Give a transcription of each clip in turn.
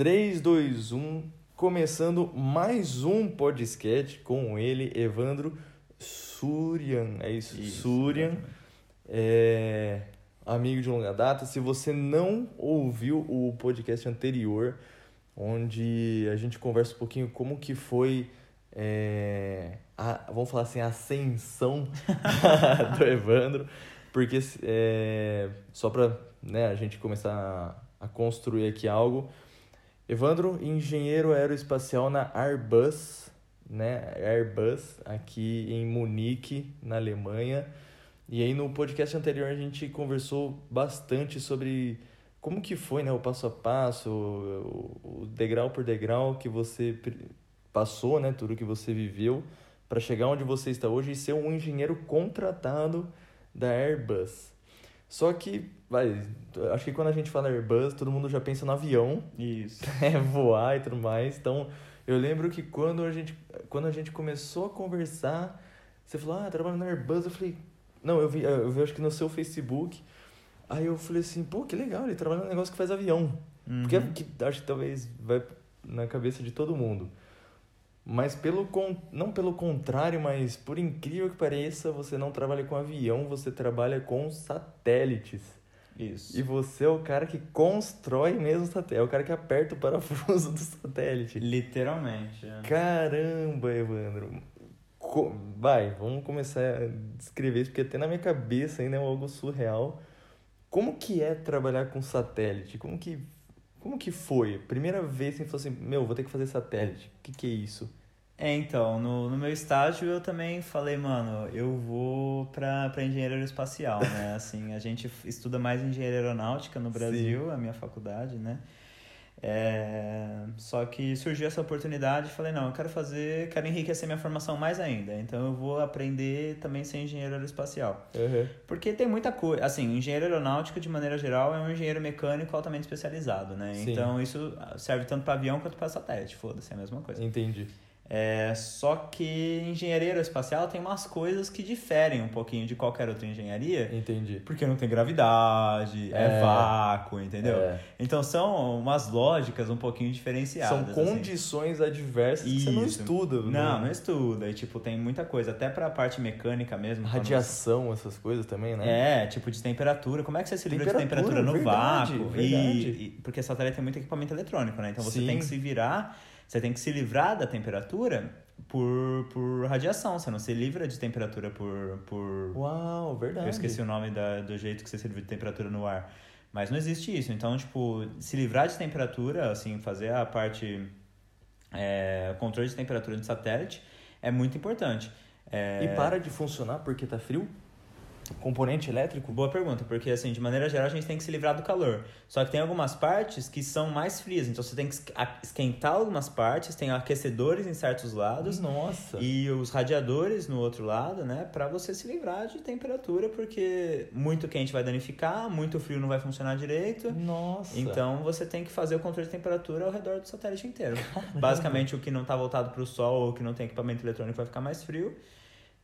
3, 2, 1, começando mais um podcast com ele, Evandro Surian. É isso, Isso, Surian. É, amigo de longa data. Se você não ouviu o podcast anterior, onde a gente conversa um pouquinho como que foi, é, a, vamos falar assim, a ascensão do Evandro, porque é, só para né, a gente começar a, a construir aqui algo. Evandro, engenheiro aeroespacial na Airbus, né? Airbus, aqui em Munique, na Alemanha. E aí no podcast anterior a gente conversou bastante sobre como que foi, né, o passo a passo, o, degrau por degrau que você passou, né, tudo que você viveu para chegar onde você está hoje e ser um engenheiro contratado da Airbus. Só que, vai, acho que quando a gente fala Airbus, todo mundo já pensa no avião, Isso. é, voar e tudo mais. Então, eu lembro que quando a gente, quando a gente começou a conversar, você falou, ah, trabalho na Airbus. Eu falei, não, eu vi, eu vi acho que no seu Facebook. Aí eu falei assim, pô, que legal, ele trabalha num negócio que faz avião. Porque Uhum. que, acho que talvez vai na cabeça de todo mundo. Mas pelo con... não pelo contrário, mas por incrível que pareça, você não trabalha com avião, você trabalha com satélites. Isso. E você é o cara que constrói mesmo o satélite, é o cara que aperta o parafuso do satélite. Literalmente. é. Caramba, Evandro. Co- Vai, vamos começar a descrever isso, porque até na minha cabeça ainda é algo surreal. Como que é trabalhar com satélite? Como que, como que foi? Primeira vez que você falou assim, meu, vou ter que fazer satélite. O que, que é isso? É, então, no, no meu estágio eu também falei, mano, eu vou pra, pra engenharia aeroespacial, né? Assim, a gente estuda mais engenharia aeronáutica no Brasil, a minha faculdade, né? É, só que surgiu essa oportunidade e falei, não, eu quero fazer, quero enriquecer minha formação mais ainda. Então eu vou aprender também ser engenheiro aeroespacial. Uhum. Porque tem muita coisa. Assim, engenheiro aeronáutico, de maneira geral, é um engenheiro mecânico altamente especializado, né? Sim. Então isso serve tanto para avião quanto para satélite. Foda-se, é a mesma coisa. Entendi. É, só que engenharia aeroespacial tem umas coisas que diferem um pouquinho de qualquer outra engenharia. Entendi. Porque não tem gravidade, é, É. vácuo, entendeu? É. Então são umas lógicas um pouquinho diferenciadas. São assim. condições adversas que você não Isso. estuda. Não, né? não estuda. E, tipo, tem muita coisa. Até pra parte mecânica mesmo. Radiação, essas coisas também, né? É, tipo de temperatura. Como é que você se livra de Temperatura, temperatura no verdade, vácuo? verdade. E, e- porque satélite tem muito equipamento eletrônico, né? Então você Sim. tem que se virar, você tem que se livrar da temperatura por, por radiação. Você não se livra de temperatura por. por... Uau, verdade. Eu esqueci o nome da, do jeito que você se livra de temperatura no ar. Mas não existe isso. Então, tipo, se livrar de temperatura, assim, fazer a parte. É, controle de temperatura de satélite é muito importante. É, E para de funcionar porque tá frio? Componente elétrico? Boa pergunta, porque assim, de maneira geral a gente tem que se livrar do calor. Só que tem algumas partes que são mais frias, então você tem que esquentar algumas partes, tem aquecedores em certos lados Nossa. e os radiadores no outro lado, né, Pra você se livrar de temperatura, porque muito quente vai danificar, muito frio não vai funcionar direito. Nossa. Então você tem que fazer o controle de temperatura ao redor do satélite inteiro. Basicamente o que não está voltado para o sol ou que não tem equipamento eletrônico vai ficar mais frio.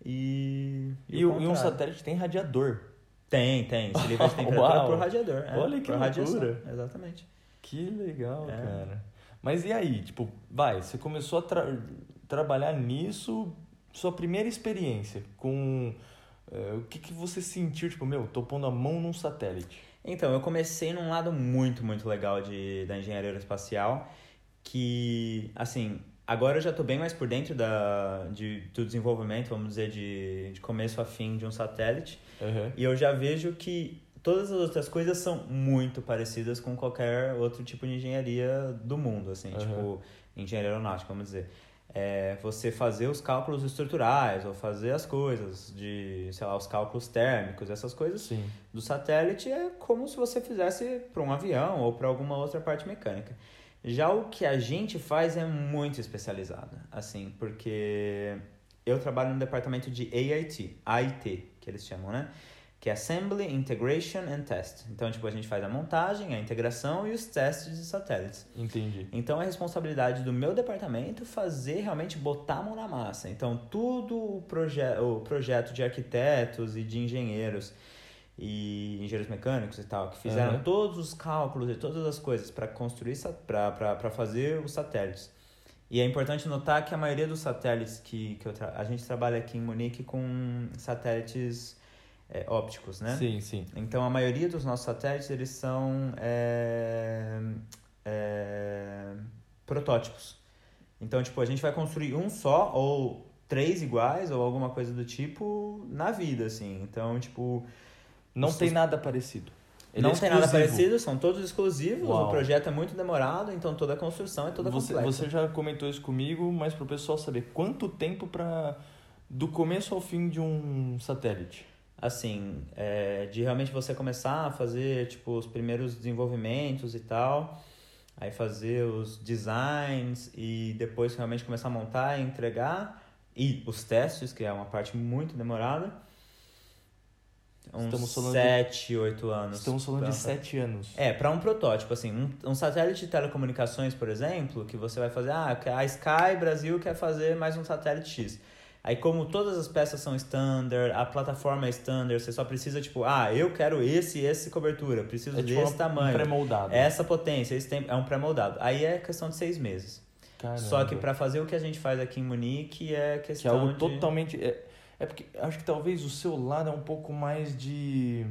E, E, e um satélite tem radiador. Tem, tem. Se livra de temperatura por radiador. é, Olha que loucura. Exatamente. Que legal, É. cara. Mas e aí? Tipo, vai, você começou a tra- trabalhar nisso, sua primeira experiência com... eh, o que, que você sentiu? Tipo, meu, tô pondo a mão num satélite. Então, eu comecei num lado muito, muito legal de, da engenharia aeroespacial, que, assim, agora eu já estou bem mais por dentro da, de, do desenvolvimento, vamos dizer, de, de começo a fim de um satélite, Uhum. e eu já vejo que todas as outras coisas são muito parecidas com qualquer outro tipo de engenharia do mundo, assim, Uhum. tipo, engenharia aeronáutica, vamos dizer. É você fazer os cálculos estruturais, ou fazer as coisas de, sei lá, os cálculos térmicos, essas coisas Sim. do satélite é como se você fizesse para um avião ou para alguma outra parte mecânica. Já o que a gente faz é muito especializado, assim, porque eu trabalho no departamento de AIT, AIT, que eles chamam, né? Que é Assembly, Integration and Test. Então, tipo, a gente faz a montagem, a integração e os testes de satélites. Entendi. Então é responsabilidade do meu departamento fazer realmente botar a mão na massa. Então tudo o, proje o projeto de arquitetos e de engenheiros e engenheiros mecânicos e tal, que fizeram Aham. todos os cálculos e todas as coisas para construir, para fazer os satélites. E é importante notar que a maioria dos satélites que, que a gente trabalha aqui em Munique com satélites é, ópticos, né? Sim, sim. Então a maioria dos nossos satélites eles são é, é, protótipos. Então tipo a gente vai construir um só ou três iguais ou alguma coisa do tipo na vida assim. Então tipo Não tem nada parecido. Ele não é tem nada parecido, são todos exclusivos. Uau. O projeto é muito demorado, então toda a construção é toda Você, complexa. você já comentou isso comigo, mas para o pessoal saber quanto tempo para do começo ao fim de um satélite. assim, é, de realmente você começar a fazer, tipo, os primeiros desenvolvimentos e tal, aí fazer os designs e depois realmente começar a montar e entregar, e os testes, que é uma parte muito demorada, uns Estamos falando de- 7, 8 anos. Estamos falando pra- de sete anos. É, para um protótipo, assim, um, um satélite de telecomunicações, por exemplo, que você vai fazer, ah, a Sky Brasil quer fazer mais um satélite X. Aí, como todas as peças são standard, a plataforma é standard, você só precisa, tipo, ah, eu quero esse e esse cobertura, preciso É tipo desse uma- tamanho, um pré-moldado. essa potência, esse tempo, é um pré-moldado. Aí é questão de seis meses. Caramba. Só que para fazer o que a gente faz aqui em Munique é Que é questão algo de... totalmente. É, é porque acho que talvez o seu lado é um pouco mais de.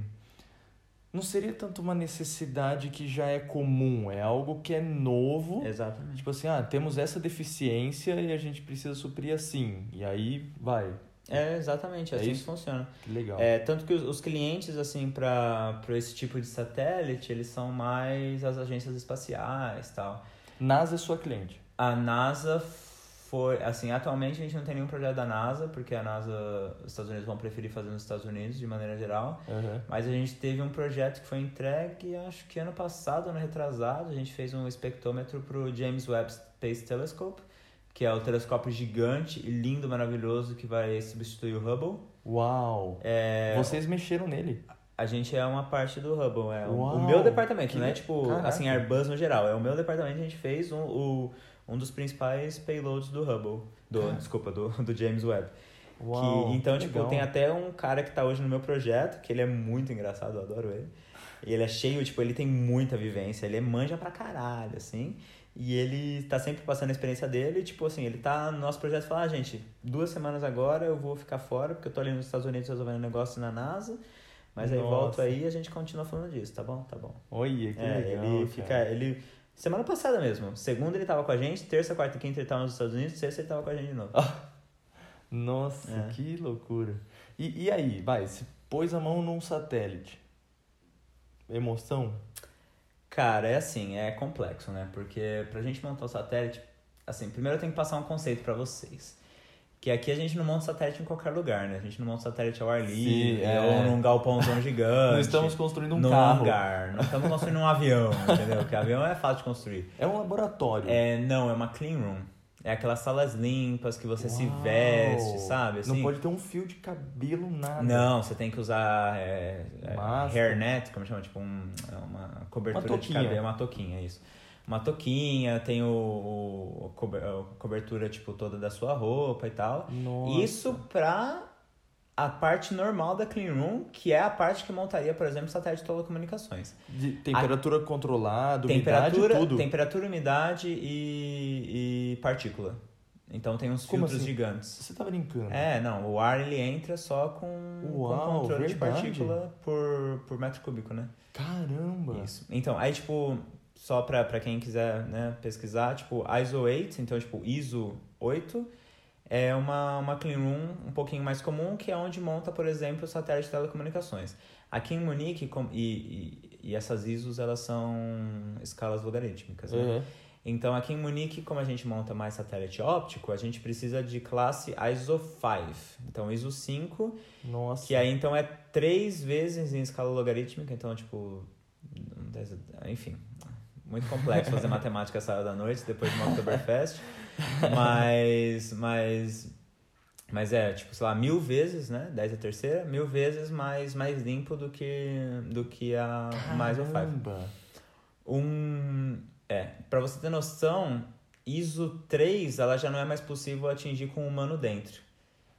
Não seria tanto uma necessidade que já é comum, é algo que é novo. Exatamente. Tipo assim, ah, temos essa deficiência e a gente precisa suprir assim. E aí vai. É, exatamente, é É assim isso? que funciona. Que legal. É, tanto que os, os clientes, assim, para esse tipo de satélite, eles são mais as agências espaciais tal. NASA é sua cliente. A NASA foi, assim, atualmente a gente não tem nenhum projeto da NASA, porque a NASA, os Estados Unidos vão preferir fazer nos Estados Unidos de maneira geral. Aham. Mas a gente teve um projeto que foi entregue, acho que ano passado, ano retrasado, a gente fez um espectrômetro pro James Webb Space Telescope, que é o telescópio gigante e lindo, maravilhoso, que vai substituir o Hubble. Uau! É, Vocês mexeram nele. A gente é uma parte do Hubble, é o- Uau, o meu departamento, que não é tipo, Caraca. assim, Airbus no geral. É o meu departamento, a gente fez um, o, um dos principais payloads do Hubble, do, Cara. desculpa, do, do James Webb. Uau! que, então, que tipo, legal. tem até um cara que tá hoje no meu projeto, que ele é muito engraçado, eu adoro ele. E ele é cheio, tipo, ele tem muita vivência, ele é manja pra caralho, assim. E ele tá sempre passando a experiência dele, e, tipo assim, ele tá no nosso projeto e fala, ah, gente, duas semanas agora eu vou ficar fora, porque eu tô ali nos Estados Unidos resolvendo um negócio na NASA. Mas aí Nossa. volto aí e a gente continua falando disso, tá bom? Tá bom. Olha, que é, legal. ele cara. fica. Ele. Semana passada mesmo. Segunda ele tava com a gente, terça, quarta e quinta ele tava nos Estados Unidos, sexta ele tava com a gente de novo. Nossa, É. que loucura. E, e aí, vai, se pôs a mão num satélite. Emoção? Cara, é assim, é complexo, né? Porque pra gente montar o satélite, assim, primeiro eu tenho que passar um conceito pra vocês. Que aqui a gente não monta satélite em qualquer lugar, né? A gente não monta satélite ao ar livre, é. ou num galpãozão gigante. Não estamos construindo um num carro. hangar. Não estamos construindo um avião, entendeu? Porque avião é fácil de construir. É um laboratório. É, não, é uma clean room. É aquelas salas limpas que você se Uau. veste, sabe? Assim, Não pode ter um fio de cabelo, nada. Não, você tem que usar é, é, hairnet, como chama? Tipo um, é uma cobertura Uma de cabelo, uma touquinha, isso. Uma touquinha, tem o, o- a cober- a cobertura tipo toda da sua roupa e tal. Nossa. Isso pra a parte normal da clean room, que é a parte que montaria, por exemplo, satélite de telecomunicações. De temperatura controlada, umidade, Temperatura, tudo. temperatura, umidade e, e partícula. Então tem uns Como filtros assim? gigantes. Você tá brincando? É, não, o ar ele entra só com, Uau, com controle de verdade? partícula por, por metro cúbico, né? Caramba. Isso. Então, aí tipo, só pra quem quiser né, pesquisar, tipo, ISO 8, então tipo, ISO 8 é uma, uma clean room um pouquinho mais comum, que é onde monta, por exemplo, o satélite de telecomunicações. Aqui em Munique, com, e, e, e essas ISOs, elas são escalas logarítmicas, né? Uhum. Então, aqui em Munique, como a gente monta mais satélite óptico, a gente precisa de classe ISO 5. Então, ISO 5, Nossa. que aí então é três vezes em escala logarítmica. Então, tipo, enfim, muito complexo fazer matemática hora da noite, depois de uma Oktoberfest. Mas, mas, mas é, tipo, sei lá, mil vezes, né? 10 a terceira, mil vezes mais, mais limpo do que, do que a mais 5. Caramba. Um. É, pra você ter noção, ISO 3 ela já não é mais possível atingir com o humano dentro.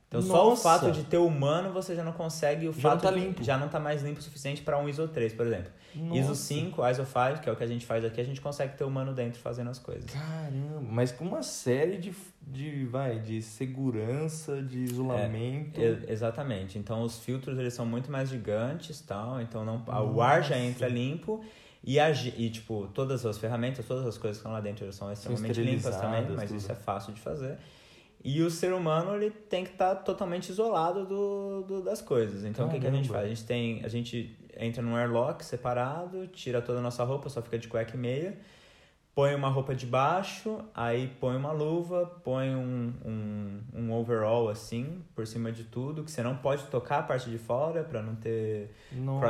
Então só o Nossa! fato de ter humano você já não consegue o Já não fato tá de- limpo. já não tá mais limpo o suficiente para um ISO 3, por exemplo. ISO Nossa. 5, ISO 5, que é o que a gente faz aqui, a gente consegue ter humano dentro fazendo as coisas. Caramba, mas com uma série de, de, vai, de segurança, de isolamento. E- exatamente. Então os filtros eles são muito mais gigantes, tal, então não o ar já Nossa. entra limpo e, a, e tipo, todas as ferramentas, todas as coisas que estão lá dentro são extremamente limpas também, mas tudo. isso é fácil de fazer. E o ser humano ele tem que estar totalmente isolado do, do- das coisas. Então o que, que a gente faz? A gente tem, a gente entra num airlock separado, tira toda a nossa roupa, só fica de cueca e meia, põe uma roupa de baixo, aí põe uma luva, põe um, um, um overall assim por cima de tudo, que você não pode tocar a parte de fora para não ter Nossa.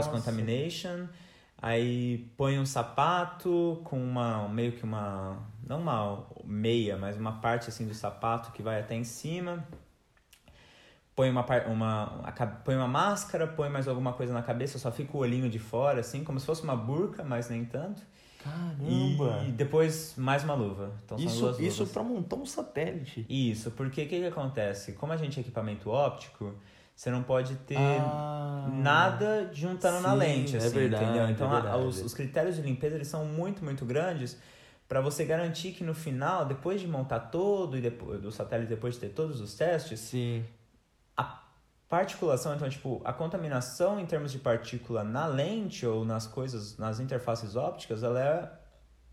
Aí põe um sapato com uma meio que uma não uma meia, mas uma parte assim do sapato que vai até em cima. Põe uma, uma, põe uma máscara, põe mais alguma coisa na cabeça, só fica o olhinho de fora, assim, como se fosse uma burca, mas nem tanto. Caramba! E depois mais uma luva. Então são isso isso pra montar um satélite. Isso, porque o que, que acontece? Como a gente é equipamento óptico, você não pode ter Ah. nada juntando na Sim, lente, é assim, verdade, entendeu? Então é a- verdade. os, os critérios de limpeza eles são muito, muito grandes para você garantir que no final, depois de montar todo e depois do satélite, depois de ter todos os testes, Sim. a particulação, então tipo, a contaminação em termos de partícula na lente ou nas coisas, nas interfaces ópticas, ela é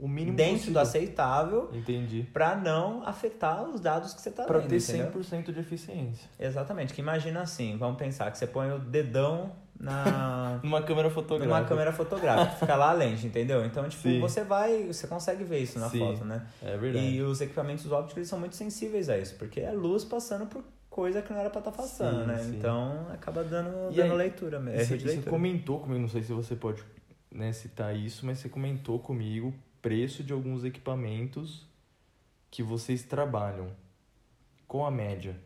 O mínimo dentro possível. do aceitável Entendi. para não afetar os dados que você está vendo, ter entendeu? 100% de eficiência. Exatamente, que imagina assim, vamos pensar que você põe o dedão na Numa câmera fotográfica. numa câmera fotográfica, fica lá a lente, entendeu? Então, tipo, Sim. você vai, você consegue ver isso na Sim, foto, né? É verdade. E os equipamentos ópticos eles são muito sensíveis a isso, porque é luz passando por coisa que não era pra estar passando, Sim, né? sim. Então, acaba dando, E dando aí, leitura, mesmo, Você, você comentou comigo, não sei se você pode né, citar isso, mas você comentou comigo preço de alguns equipamentos que vocês trabalham. Com a média.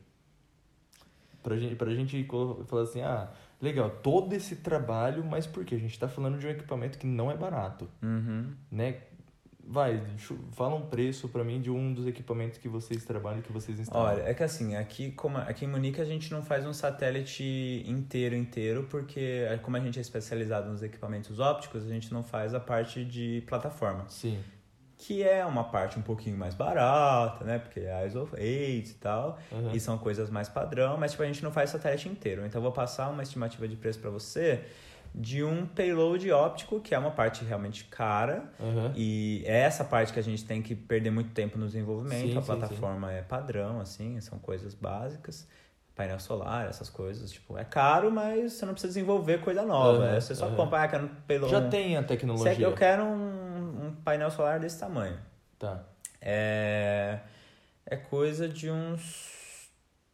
Pra gente, pra gente falar assim, ah, legal, todo esse trabalho, mas por quê? A gente tá falando de um equipamento que não é barato, Uhum. né? Vai, fala um preço pra mim de um dos equipamentos que vocês trabalham, que vocês instalam. Olha, é que assim, aqui, como, aqui em Munique a gente não faz um satélite inteiro, inteiro, porque como a gente é especializado nos equipamentos ópticos, a gente não faz a parte de plataforma. Sim. que é uma parte um pouquinho mais barata, né? Porque é ISO 8 e tal, Aham. e são coisas mais padrão, mas tipo, a gente não faz satélite inteiro. Então eu vou passar uma estimativa de preço para você de um payload óptico, que é uma parte realmente cara, Aham. e é essa parte que a gente tem que perder muito tempo no desenvolvimento. Sim, a sim, plataforma é padrão, assim, são coisas básicas. Painel solar, essas coisas, tipo, é caro, mas você não precisa desenvolver coisa nova. É, você só aham. compra, ah, quero um payload. Já tem a é tecnologia. que eu quero um, um painel solar desse tamanho. Tá. É, é coisa de uns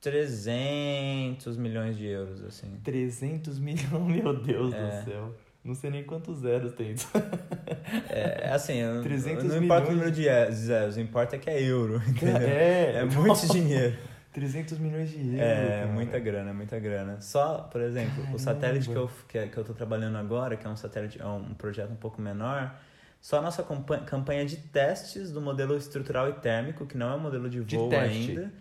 300 milhões de euros, assim. 300 milhões, meu Deus É. do céu. Não sei nem quantos zeros tem. É, é assim, eu- 300 não importa o número de e- zeros, importa é que é euro, entendeu? É, É muito dinheiro. 300 milhões de euros. É, cara. muita grana, muita grana. Só, por exemplo, Caramba. o satélite que eu, que, é- que eu tô trabalhando agora, que é um satélite, é um projeto um pouco menor, só a nossa campa- campanha de testes do modelo estrutural e térmico, que não é um modelo de De voo teste. ainda.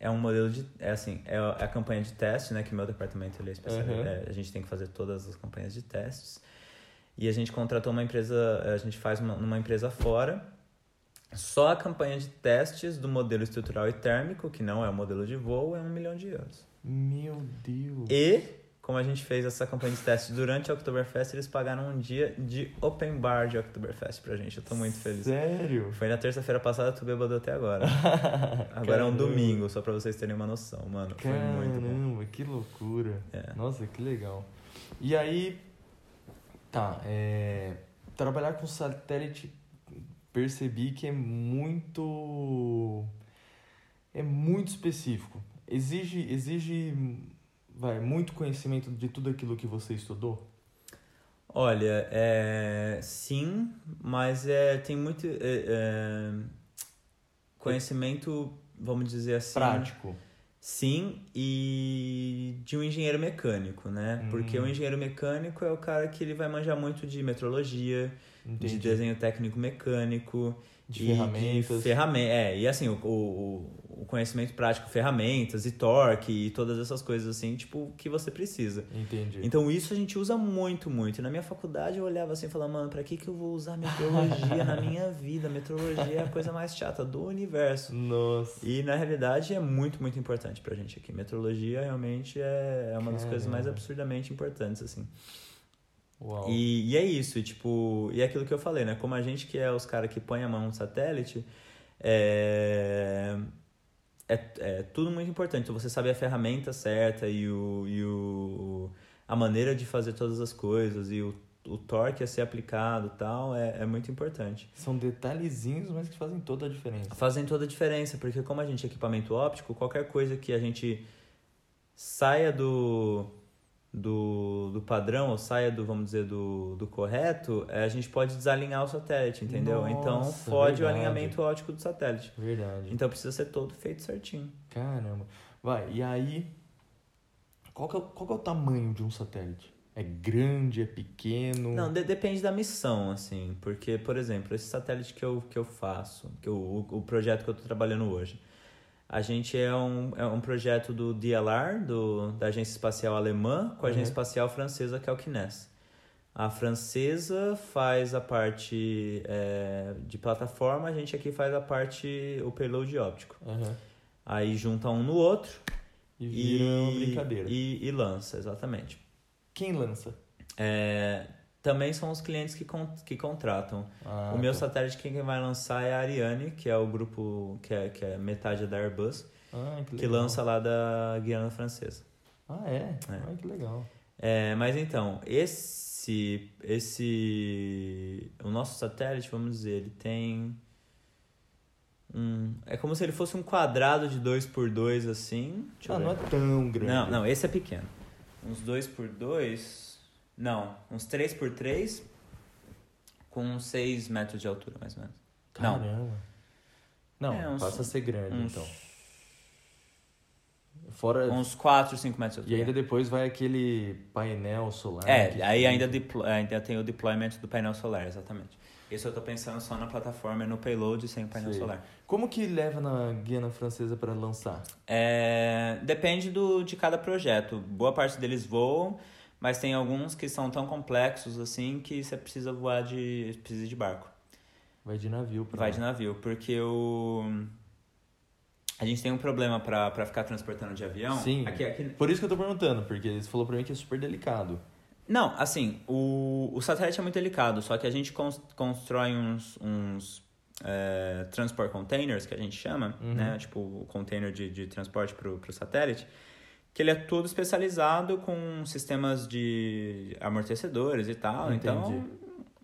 É um modelo de. É assim, é a é a campanha de teste, né? Que meu departamento ele é especializado. Uhum. é, a gente tem que fazer todas as campanhas de testes. E a gente contratou uma empresa, a gente faz uma, numa empresa fora. Só a campanha de testes do modelo estrutural e térmico, que não é o modelo de voo, é um milhão de euros. Meu Deus. E, como a gente fez essa campanha de testes durante a Oktoberfest, eles pagaram um dia de open bar de Oktoberfest pra gente. Eu tô muito feliz. Sério? Foi na terça-feira passada, tu bêbado até agora. Agora é um Caramba. domingo, só pra vocês terem uma noção, mano. Foi muito bom. Caramba, que loucura. É. Nossa, que legal. E aí, tá, é, trabalhar com satélite, percebi que é muito, é muito específico. Exige, exige, vai, muito conhecimento de tudo aquilo que você estudou? Olha, é, sim, mas é, tem muito é, é, conhecimento, vamos dizer assim. Prático. Sim, e de um engenheiro mecânico, né? Porque Hum. o engenheiro mecânico é o cara que ele vai manjar muito de metrologia, de Entendi. desenho técnico mecânico, De ferramentas. De ferramenta, é, e assim, o, o, o conhecimento prático, ferramentas e torque e todas essas coisas assim, tipo, que você precisa. Entendi. Então isso a gente usa muito, muito. E na minha faculdade eu olhava assim e falava, mano, pra que, que eu vou usar meteorologia na minha vida? Meteorologia é a coisa mais chata do universo. Nossa. E na realidade é muito, muito importante pra gente aqui. Meteorologia realmente é, é uma das coisas mais absurdamente importantes, assim. Uau. E, e é isso, e, tipo, e é aquilo que eu falei, né? Como a gente que é os caras que põe a mão no satélite, é, é, é tudo muito importante. Então, você sabe a ferramenta certa e, o, e o, a maneira de fazer todas as coisas e o, o torque a ser aplicado tal, é, é muito importante. São detalhezinhos, mas que fazem toda a diferença. Fazem toda a diferença, porque como a gente é equipamento óptico, qualquer coisa que a gente saia do do, do padrão, ou saia do, vamos dizer, do, do correto, é, a gente pode desalinhar o satélite, entendeu? então Nossa, fode verdade. o alinhamento óptico do satélite. Verdade. Então precisa ser todo feito certinho. Caramba. Vai, e aí. Qual que, é, qual que é o tamanho de um satélite? É grande, é pequeno? Não, de- depende da missão, assim. Porque, por exemplo, esse satélite que eu, que eu faço, que eu, o, o projeto que eu estou trabalhando hoje, a gente é um, é um projeto do DLR, do, da Agência Espacial Alemã, com a Agência Uhum. Espacial Francesa, que é o CNES. A francesa faz a parte é, de plataforma, a gente aqui faz a parte, o payload óptico. Aham. Aí junta um no outro E vira uma e, brincadeira. e, e lança, exatamente. Quem lança? É, também são os clientes que, con que contratam. Ah, o meu tá. satélite quem vai lançar é a Ariane, que é o grupo que é, que é metade da Airbus, Ah, que, que lança lá da Guiana Francesa. Ah, é? É. Ah, que legal. É, mas então, esse, esse. O nosso satélite, vamos dizer, ele tem. Um, é como se ele fosse um quadrado de 2 por 2 assim. Ah, não é tão grande. Não, não, esse é pequeno. Uns 2 por 2 Não, uns 3 por 3 com uns 6 metros de altura, mais ou menos. Não. Caramba. Não, É, uns- passa a ser grande, uns- então. Fora... Uns 4, 5 metros de E altura. ainda depois vai aquele painel solar. É, aí ainda, deplo- ainda tem o deployment do painel solar, exatamente. Isso eu tô pensando só na plataforma e no payload sem o painel Sei. solar. Como que leva na Guiana Francesa para lançar? É, depende do, de cada projeto. Boa parte deles voam, mas tem alguns que são tão complexos assim que você precisa voar de, precisa de barco. Vai de navio pra Vai de navio, porque o... A gente tem um problema pra ficar transportando de avião. Sim. Aqui, aqui... Por isso que eu tô perguntando, porque você falou pra mim que é super delicado. Não, assim, o, o satélite é muito delicado, só que a gente cons- constrói uns, uns é, transport containers, que a gente chama, Uhum. né? Tipo, o container de, de transporte pro, pro satélite, que ele é todo especializado com sistemas de amortecedores e tal. Entendi. Então,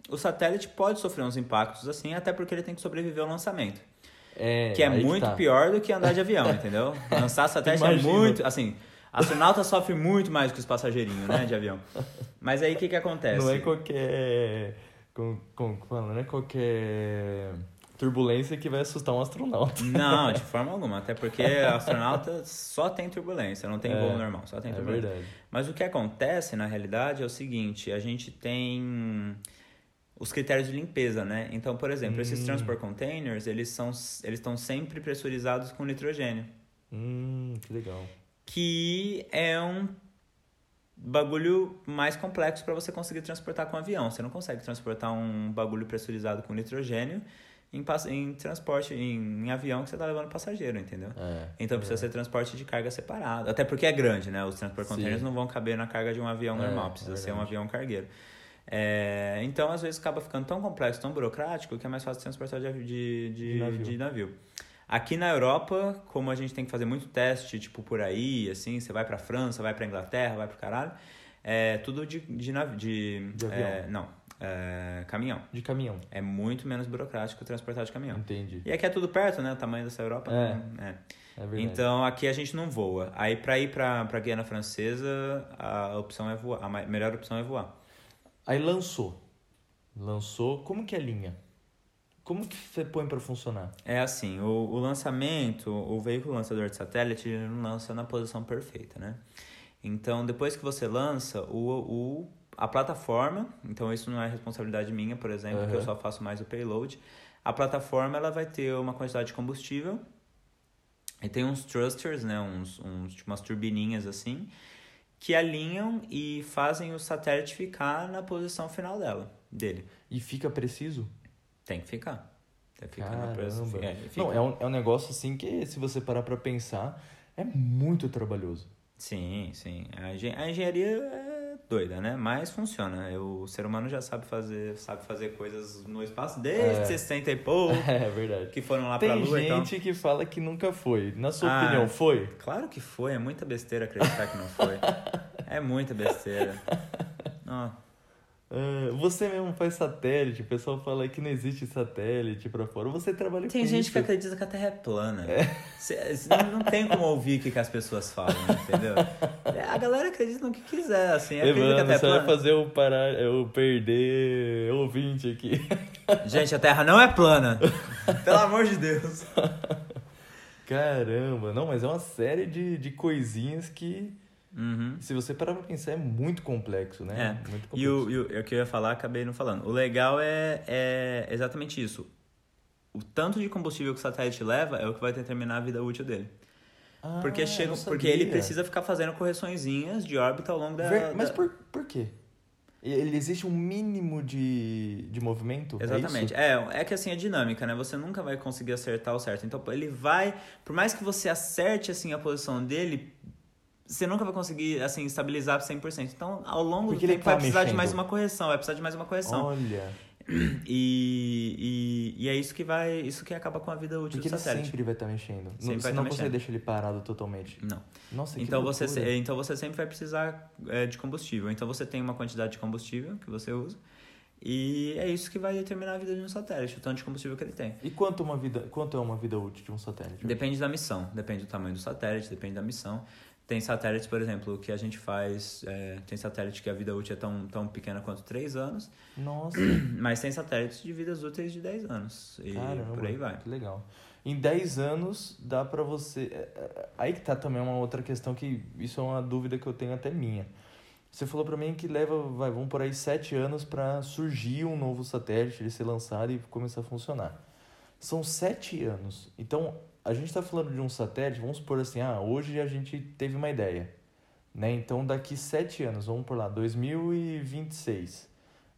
o satélite pode sofrer uns impactos assim, até porque ele tem que sobreviver ao lançamento. É, Que é muito tá. pior do que andar de avião, entendeu? Lançar satélite Imagino. é muito. Assim, astronauta sofre muito mais que os passageirinhos, né, de avião. Mas aí o que, que acontece? Não é qualquer. Como, como que fala? Não é qualquer turbulência que vai assustar um astronauta. Não, de forma alguma. Até porque astronauta só tem turbulência, não tem É, voo normal, só tem É turbulência. verdade. Mas o que acontece, na realidade, é o seguinte: a gente tem os critérios de limpeza, né? Então, por exemplo, esses Hum. transport containers, eles são eles estão sempre pressurizados com nitrogênio. Hum, que legal. que é um bagulho mais complexo para você conseguir transportar com avião. Você não consegue transportar um bagulho pressurizado com nitrogênio em, em transporte, em, em avião que você tá levando passageiro, entendeu? É. Então precisa ser transporte de carga separado. Até porque é grande, né? Os transport Sim. containers não vão caber na carga de um avião É, normal. Precisa é ser um avião cargueiro. É, então, às vezes, acaba ficando tão complexo, tão burocrático, que é mais fácil transportar de, de, De navio. de navio. Aqui na Europa, como a gente tem que fazer muito teste, tipo, por aí, assim, você vai pra França, vai pra Inglaterra, vai pro caralho, é tudo de, de navio. De, De avião. é, não, é, caminhão. De caminhão. É muito menos burocrático transportar de caminhão. Entendi. E aqui é tudo perto, né? O tamanho dessa Europa. É. né? é. É verdade. Então aqui a gente não voa. Aí pra ir pra, pra Guiana Francesa, a opção é voar. A melhor opção é voar. Aí lançou. Lançou. Como que é a linha? Como que você põe pra funcionar? É assim, o, o lançamento, o veículo lançador de satélite, ele não lança na posição perfeita, né? Então, depois que você lança, o, o, a plataforma, então isso não é responsabilidade minha, por exemplo, que eu só faço mais o payload, A plataforma ela vai ter uma quantidade de combustível e tem uns thrusters, né, uns, uns tipo umas turbininhas assim, que alinham e fazem o satélite ficar na posição final dela, dele. E fica preciso? Tem que ficar. Tem que ficar na posição. É, fica... Não, é um, é um negócio assim que, se você parar pra pensar, é muito trabalhoso. Sim, sim. A, engenharia é doida, né? Mas funciona. O ser humano já sabe fazer, sabe fazer coisas no espaço desde é. 60 e pouco. É verdade. Que foram lá Tem pra Lua. Tem gente então... que fala que nunca foi. Na sua ah, opinião, foi? Claro que foi. É muita besteira acreditar que não foi. é muita besteira. Não. Uh, você mesmo faz satélite, o pessoal fala que não existe satélite pra fora. Você trabalha tem com gente isso. que acredita que a Terra é plana. É. Não, tem como ouvir o que, as pessoas falam, entendeu? É, a galera acredita no que quiser, assim. Evandro, que a Terra é plana. vai fazer eu parar, eu perder ouvinte aqui. Gente, a Terra não é plana. Pelo amor de Deus. Caramba, não, mas é uma série de, de coisinhas que Uhum. Se você parar pra pensar, é muito complexo, né? É. Muito complexo. E o, e o, o que eu ia falar, acabei não falando. O legal é, é exatamente isso. O tanto de combustível que o satélite leva é o que vai determinar a vida útil dele. Ah, porque, chega, porque ele precisa ficar fazendo correçõezinhas de órbita ao longo da. Ver, mas da... Por, por quê? Ele existe um mínimo de, de movimento? É Exatamente. É, é, é, que assim, é dinâmica, né? Você nunca vai conseguir acertar o certo. Então, ele vai. Por mais que você acerte assim a posição dele, você nunca vai conseguir, assim, estabilizar 100%. Então, ao longo Porque do tempo, tá vai precisar mexendo. de mais uma correção, vai precisar de mais uma correção. Olha... E, e, e, é isso que vai isso que acaba com a vida útil Porque do satélite. ele sempre vai estar tá mexendo. Sempre não, você não tá consegue deixar ele parado totalmente. Não. Nossa, então você então você sempre vai precisar é, de combustível. Então você tem uma quantidade de combustível que você usa. E é isso que vai determinar a vida de um satélite, o tanto de combustível que ele tem. E quanto, uma vida, quanto é uma vida útil de um satélite? Depende da missão, depende do tamanho do satélite, depende da missão. Tem satélites, por exemplo, que a gente faz. É, tem satélite que a vida útil é tão, tão pequena quanto 3 anos. Nossa. Mas tem satélites de vidas úteis de 10 anos. E Caramba, por aí vai. Que legal. Em 10 anos dá para você. É, é, aí que tá também uma outra questão que isso é uma dúvida que eu tenho até minha. Você falou para mim que leva, vai, vamos por aí 7 anos para surgir um novo satélite, ele ser lançado e começar a funcionar. São 7 anos. Então, a gente está falando de um satélite, vamos supor assim, ah, hoje a gente teve uma ideia, né? Então daqui sete anos, vamos por lá, 2026,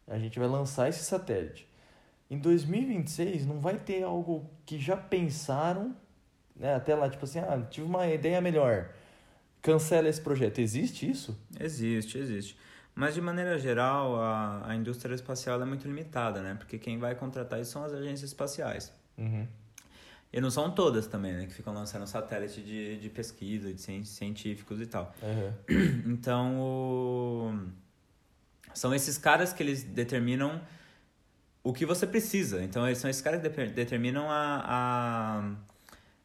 a gente vai lançar esse satélite. Em 2026 não vai ter algo que já pensaram, né? Até lá, tipo assim, ah, tive uma ideia melhor, cancela esse projeto. Existe isso? Existe, existe. Mas de maneira geral, a, a indústria espacial é muito limitada, né? Porque quem vai contratar isso são as agências espaciais. Uhum. E não são todas também, né? Que ficam lançando satélite de, de pesquisa, de científicos e tal. Uhum. Então, o... são esses caras que eles determinam o que você precisa. Então, eles são esses caras que determinam a, a,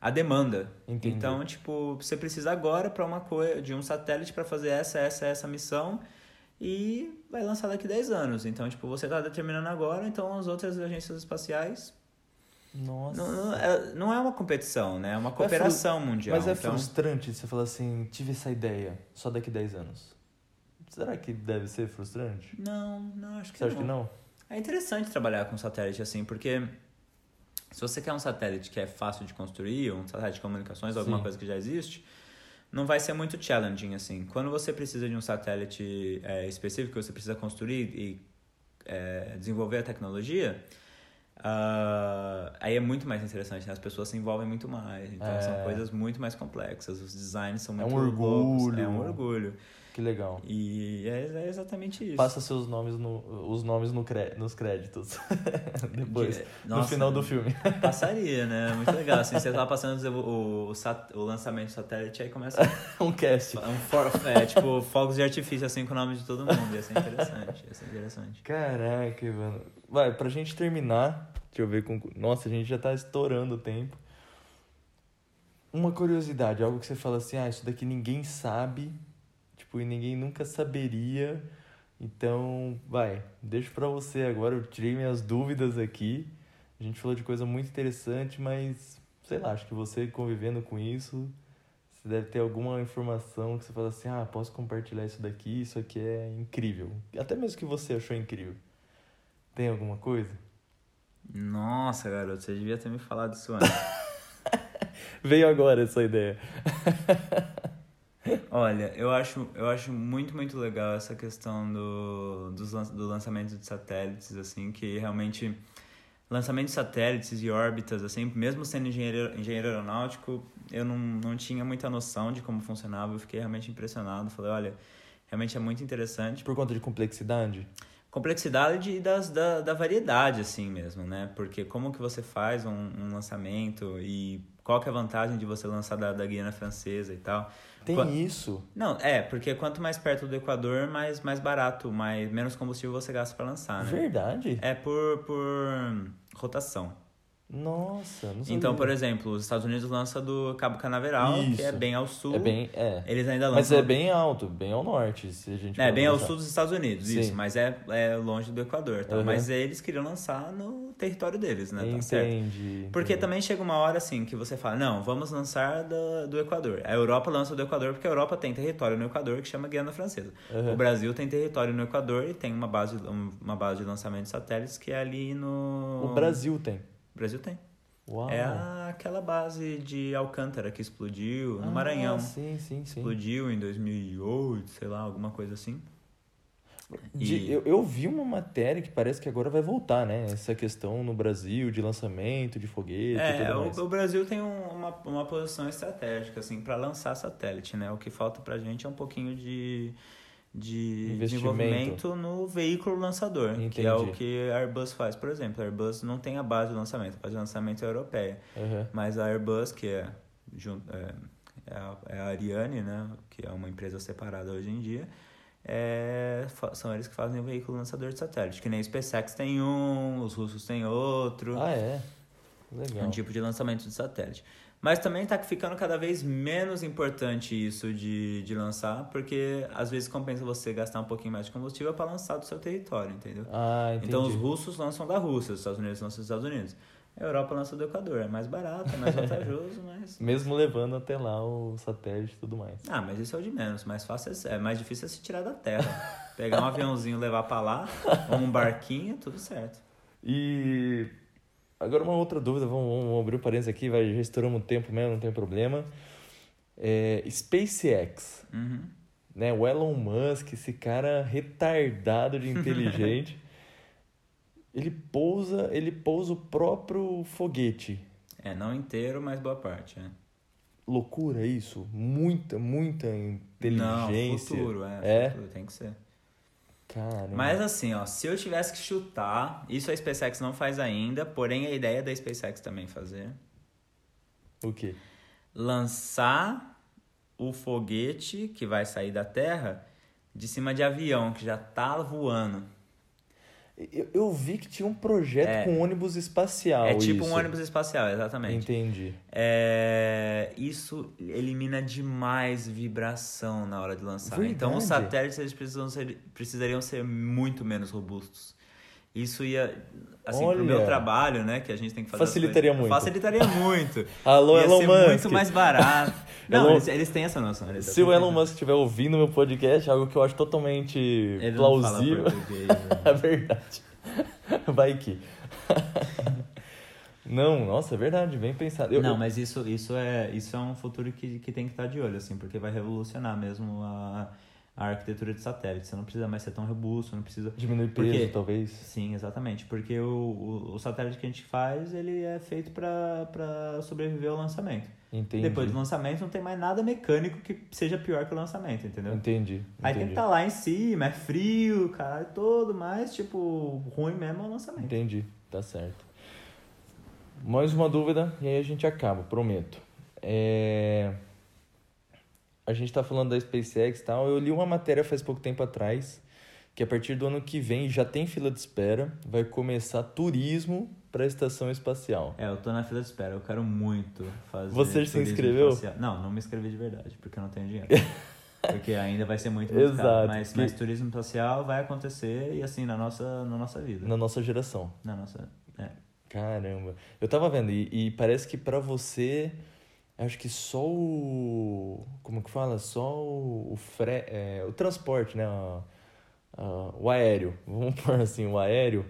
a demanda. Entendi. Então, tipo, você precisa agora para uma coisa de um satélite para fazer essa, essa, essa missão e vai lançar daqui 10 anos. Então, tipo, você está determinando agora, então as outras agências espaciais nossa. Não, não, é, não é uma competição, né? É uma cooperação é mundial. Mas é então... frustrante você falar assim, tive essa ideia só daqui 10 anos. Será que deve ser frustrante? Não, não, acho que você não. Você acha que não? É interessante trabalhar com satélite assim, porque se você quer um satélite que é fácil de construir, um satélite de comunicações, Sim. alguma coisa que já existe, não vai ser muito challenging assim. Quando você precisa de um satélite é, específico que você precisa construir e é, desenvolver a tecnologia, Uh, aí é muito mais interessante, né? As pessoas se envolvem muito mais. Então é. são coisas muito mais complexas. Os designs são muito É um orgulho. Loucos. É um orgulho. Que legal. E é, é, exatamente isso. Passa seus nomes no, os nomes no cre, nos créditos. Depois, De, nossa, no final do filme. Passaria, né? Muito legal. Assim, você tá passando o, o, o, lançamento do satélite, aí começa... um cast. Um for, é, tipo, fogos de artifício, assim, com o nome de todo mundo. Ia ser interessante. Ia ser interessante. Caraca, mano. Vai, pra gente terminar, deixa eu ver com... Nossa, a gente já tá estourando o tempo. Uma curiosidade, algo que você fala assim, ah, isso daqui ninguém sabe tipo, e ninguém nunca saberia. Então, vai, deixo para você agora, eu tirei minhas dúvidas aqui. A gente falou de coisa muito interessante, mas sei lá, acho que você convivendo com isso, você deve ter alguma informação que você fala assim: "Ah, posso compartilhar isso daqui, isso aqui é incrível". Até mesmo que você achou incrível. Tem alguma coisa? Nossa, garoto, você devia ter me falado isso antes. Veio agora essa ideia. Olha, eu acho, eu acho muito, muito legal essa questão do, dos, do lançamento de satélites, assim, que realmente lançamento de satélites e órbitas, assim, mesmo sendo engenheiro, engenheiro aeronáutico, eu não, não tinha muita noção de como funcionava, eu fiquei realmente impressionado, falei, olha, realmente é muito interessante. Por conta de complexidade? Complexidade e das, da, da variedade, assim mesmo, né? Porque como que você faz um, um lançamento e qual que é a vantagem de você lançar da, da Guiana Francesa e tal. Tem Qu isso? Não, é, porque quanto mais perto do Equador, mais, mais barato, mais, menos combustível você gasta para lançar, né? Verdade? É por, por rotação. Nossa, não sabia. Então, por exemplo, os Estados Unidos lança do Cabo Canaveral, Isso. que é bem ao sul. É bem, é. Eles ainda lançam... Mas é bem alto, bem ao norte, se a gente É, bem ao sul dos Estados Unidos, Sim. isso. Mas é, é longe do Equador, tá? Uhum. Mas eles queriam lançar no território deles, né? Entendi, tá certo? Porque entendi. também chega uma hora, assim, que você fala, não, vamos lançar do, do Equador. A Europa lança do Equador porque a Europa tem território no Equador que chama Guiana Francesa. Uhum. O Brasil tem território no Equador e tem uma base, uma base de lançamento de satélites que é ali no... O Brasil tem? O Brasil tem. Uau. É aquela base de Alcântara que explodiu no ah, Maranhão. Sim, sim, sim. Explodiu em 2008, sei lá, alguma coisa assim. De, e... eu, eu vi uma matéria que parece que agora vai voltar, né? Essa questão no Brasil de lançamento de foguete é. O, o Brasil tem um, uma, uma posição estratégica, assim, para lançar satélite, né? O que falta pra gente é um pouquinho de de desenvolvimento no veículo lançador, Entendi. que é o que a Airbus faz. Por exemplo, a Airbus não tem a base de lançamento, a base de lançamento é europeia. Uhum. Mas a Airbus, que é, é, é, a, é a Ariane, né, que é uma empresa separada hoje em dia, é, são eles que fazem o veículo lançador de satélite. Que nem o SpaceX tem um, os russos têm outro. Ah, é? Legal. É um tipo de lançamento de satélite. Mas também está ficando cada vez menos importante isso de, de lançar, porque às vezes compensa você gastar um pouquinho mais de combustível para lançar do seu território, entendeu? Ah, entendi. Então os russos lançam da Rússia, os Estados Unidos lançam dos Estados Unidos. A Europa lança do Equador, é mais barato, é mais vantajoso, mas. Mesmo levando até lá o satélite e tudo mais. Ah, mas isso é o de menos. Mais fácil é, é mais difícil é se tirar da Terra. Pegar um aviãozinho levar para lá, ou um barquinho, tudo certo. E Agora uma outra dúvida, vamos, vamos abrir um parênteses aqui, vai, já estouramos o tempo mesmo, não tem problema. É, SpaceX, uhum. né? O Elon Musk, esse cara retardado de inteligente, ele pousa, ele pousa o próprio foguete. É, não inteiro, mas boa parte, é. Loucura isso, muita, muita inteligência. Não, futuro, é, é? Futuro, tem que ser. Caramba. Mas assim, ó, se eu tivesse que chutar, isso a SpaceX não faz ainda, porém a ideia da SpaceX também fazer. O quê? Lançar o foguete que vai sair da Terra de cima de avião, que já tá voando. Eu, eu vi que tinha um projeto é, com ônibus espacial. É tipo isso. um ônibus espacial, exatamente. Entendi. É, isso elimina demais vibração na hora de lançar. Verdade. Então os satélites eles precisam ser, precisariam ser muito menos robustos. Isso ia, assim, Olha. pro meu trabalho, né, que a gente tem que fazer. Facilitaria muito. Facilitaria muito. Alô, ia Elon ser Musk. muito mais barato. Não, eles, eles, têm essa noção. Se o Elon Musk estiver ouvindo meu podcast, algo que eu acho totalmente Ele plausível. Né? é verdade. Vai que. Não, nossa, é verdade, bem pensado. Eu, não, eu... mas isso, isso, é, isso é um futuro que, que tem que estar de olho, assim, porque vai revolucionar mesmo a a arquitetura de satélite. Você não precisa mais ser tão robusto, não precisa... Diminuir peso, porque, talvez. Sim, exatamente. Porque o, o, o, satélite que a gente faz, ele é feito para sobreviver ao lançamento. Entendi. Depois do lançamento não tem mais nada mecânico que seja pior que o lançamento, entendeu? Entendi. Aí tem que estar tá lá em cima, é frio, caralho, todo, mas, tipo, ruim mesmo é o lançamento. Entendi, tá certo. Mais uma dúvida e aí a gente acaba, prometo. É a gente está falando da SpaceX e tal. Eu li uma matéria faz pouco tempo atrás que a partir do ano que vem já tem fila de espera, vai começar turismo para a estação espacial. É, eu tô na fila de espera, eu quero muito fazer. Você se inscreveu? Espacial. Não, não me inscrevi de verdade, porque eu não tenho dinheiro. porque ainda vai ser muito, muito Exato, caro. Mas, que... mas turismo espacial vai acontecer e assim, na nossa, na nossa vida. Na nossa geração. Na nossa. É. Caramba. Eu tava vendo, e, e parece que para você acho que só o. Como que fala? Só o, o, fre, é, o transporte, né? o aéreo. Vamos pôr assim, o aéreo.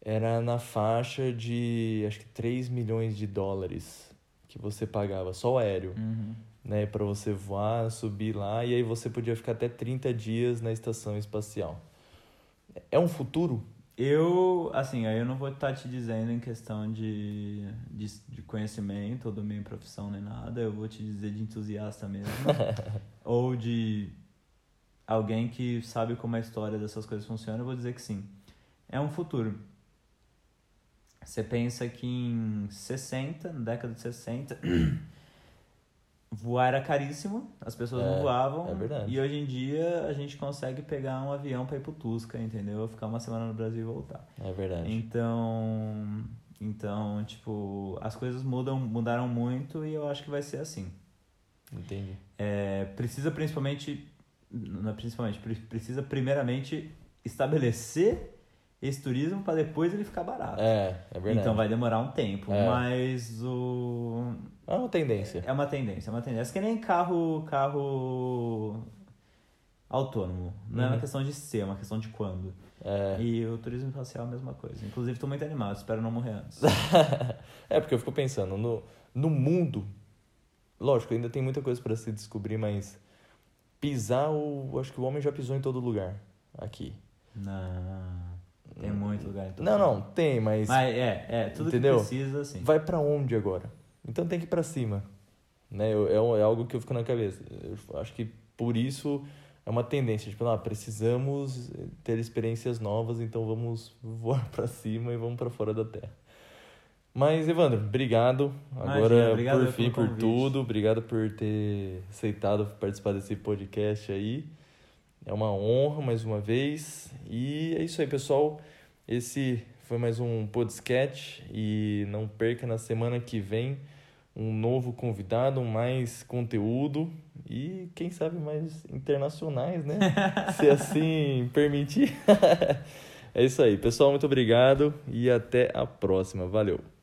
era na faixa de acho que 3 milhões de dólares que você pagava, só o aéreo, Uhum. né, para você voar, subir lá e aí você podia ficar até 30 dias na estação espacial. É um futuro? Eu, assim, aí eu não vou estar te dizendo em questão de, de, de conhecimento ou da minha profissão nem nada, eu vou te dizer de entusiasta mesmo. ou de alguém que sabe como a história dessas coisas funciona, eu vou dizer que sim. É um futuro. Você pensa que em 60, na década de 60, voar era caríssimo, as pessoas É, não voavam. é verdade. E hoje em dia a gente consegue pegar um avião para ir pro Tusca, entendeu? Ficar uma semana no Brasil e voltar. É verdade. Então, então, tipo, as coisas mudam, mudaram muito e eu acho que vai ser assim. Entendi. É, precisa principalmente, não é principalmente, pre- precisa primeiramente estabelecer esse turismo para depois ele ficar barato. É, é verdade. Então vai demorar um tempo, É. mas o É uma tendência. é uma tendência, é uma tendência. É que nem carro, carro autônomo. Não é uma Uhum. questão de ser, é uma questão de quando. É. E o turismo espacial é a mesma coisa. Inclusive, estou muito animado, espero não morrer antes. é, porque eu fico pensando, no, no mundo, lógico, ainda tem muita coisa para se descobrir, mas pisar, o, acho que o homem já pisou em todo lugar aqui. Não, tem muito lugar. em todo Não, lugar. não, tem, mas Mas é, é, tudo Entendeu? que precisa, assim. vai para onde agora? Então tem que ir para cima, né? Eu- É, é algo que eu fico na cabeça. Eu acho que por isso é uma tendência, tipo, ah, precisamos ter experiências novas, então vamos voar para cima e vamos para fora da Terra. Mas, Evandro, obrigado. Imagina, Agora, obrigado por fim, por tudo. Obrigado por ter aceitado participar desse podcast aí. É uma honra mais uma vez. E é isso aí, pessoal. Esse foi mais um podcast. E não perca na semana que vem um novo convidado, mais conteúdo e quem sabe mais internacionais, né? Se assim permitir. é isso aí, pessoal. Muito obrigado e até a próxima. Valeu.